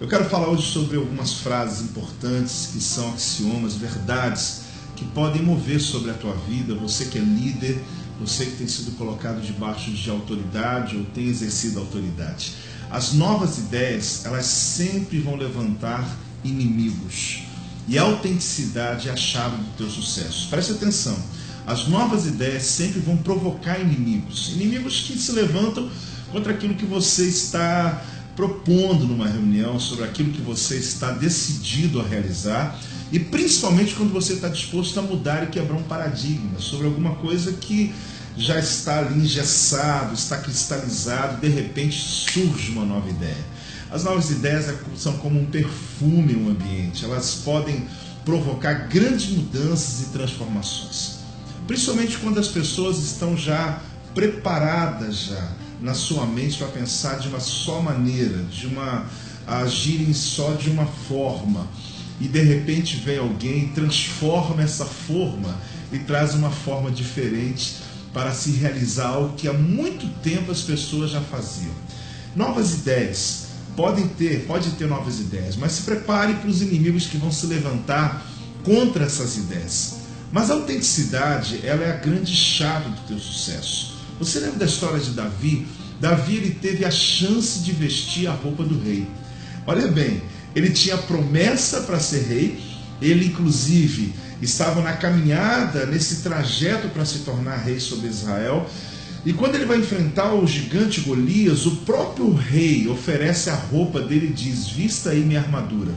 Eu quero falar hoje sobre algumas frases importantes que são axiomas, verdades que podem mover sobre a tua vida. Você que é líder, você que tem sido colocado debaixo de autoridade ou tem exercido autoridade. As novas ideias, elas sempre vão levantar inimigos. E a autenticidade é a chave do teu sucesso. Preste atenção. As novas ideias sempre vão provocar inimigos. Inimigos que se levantam contra aquilo que você está propondo numa reunião, sobre aquilo que você está decidido a realizar e principalmente quando você está disposto a mudar e quebrar um paradigma sobre alguma coisa que já está ali engessado, está cristalizado, de repente surge uma nova ideia. As novas ideias é são como um perfume no ambiente, elas podem provocar grandes mudanças e transformações. Principalmente quando as pessoas estão já preparadas já na sua mente para pensar de uma só maneira, de uma agirem só de uma forma. E de repente vem alguém, transforma essa forma e traz uma forma diferente para se realizar algo que há muito tempo as pessoas já faziam. Novas ideias podem ter, pode ter novas ideias, mas se prepare para os inimigos que vão se levantar contra essas ideias. Mas a autenticidade, ela é a grande chave do teu sucesso. Você lembra da história de Davi? Davi ele teve a chance de vestir a roupa do rei. Olha bem, ele tinha promessa para ser rei, ele inclusive estava na caminhada, nesse trajeto para se tornar rei sobre Israel. E quando ele vai enfrentar o gigante Golias, o próprio rei oferece a roupa dele e diz: Vista aí minha armadura.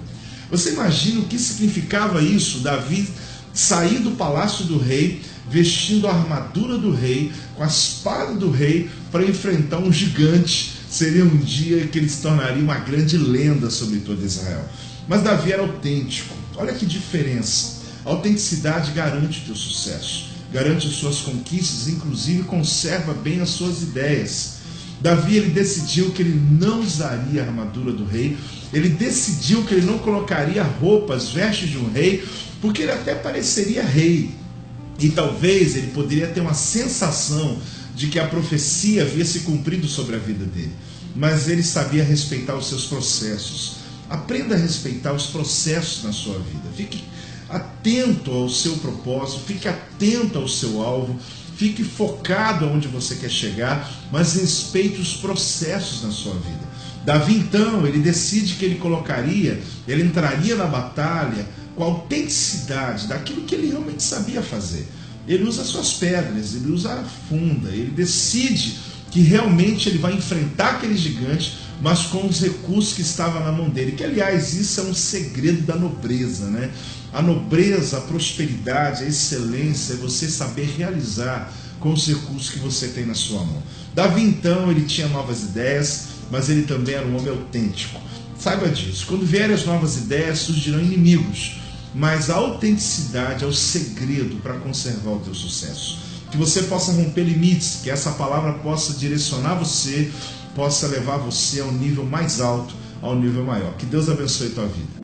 Você imagina o que significava isso? Davi sair do palácio do rei, vestindo a armadura do rei, com a espada do rei, para enfrentar um gigante. Seria um dia que ele se tornaria uma grande lenda sobre todo Israel. Mas Davi era autêntico. Olha que diferença. A autenticidade garante o teu sucesso, garante as suas conquistas, inclusive conserva bem as suas ideias. Davi ele decidiu que ele não usaria a armadura do rei, ele decidiu que ele não colocaria roupas, vestes de um rei, porque ele até pareceria rei. E talvez ele poderia ter uma sensação de que a profecia havia se cumprido sobre a vida dele. Mas ele sabia respeitar os seus processos. Aprenda a respeitar os processos na sua vida. Fique atento ao seu propósito, fique atento ao seu alvo, fique focado aonde você quer chegar, mas respeite os processos na sua vida. Davi então, ele decide que ele colocaria, ele entraria na batalha com a autenticidade daquilo que ele realmente sabia fazer. Ele usa suas pedras, ele usa a funda, ele decide que realmente ele vai enfrentar aquele gigante, mas com os recursos que estavam na mão dele. Que, aliás, isso é um segredo da nobreza, né? A nobreza, a prosperidade, a excelência é você saber realizar com os recursos que você tem na sua mão. Davi, então, ele tinha novas ideias, mas ele também era um homem autêntico. Saiba disso. Quando vierem as novas ideias, surgirão inimigos mas a autenticidade é o segredo para conservar o teu sucesso. Que você possa romper limites, que essa palavra possa direcionar você, possa levar você ao nível mais alto, ao nível maior. Que Deus abençoe a tua vida.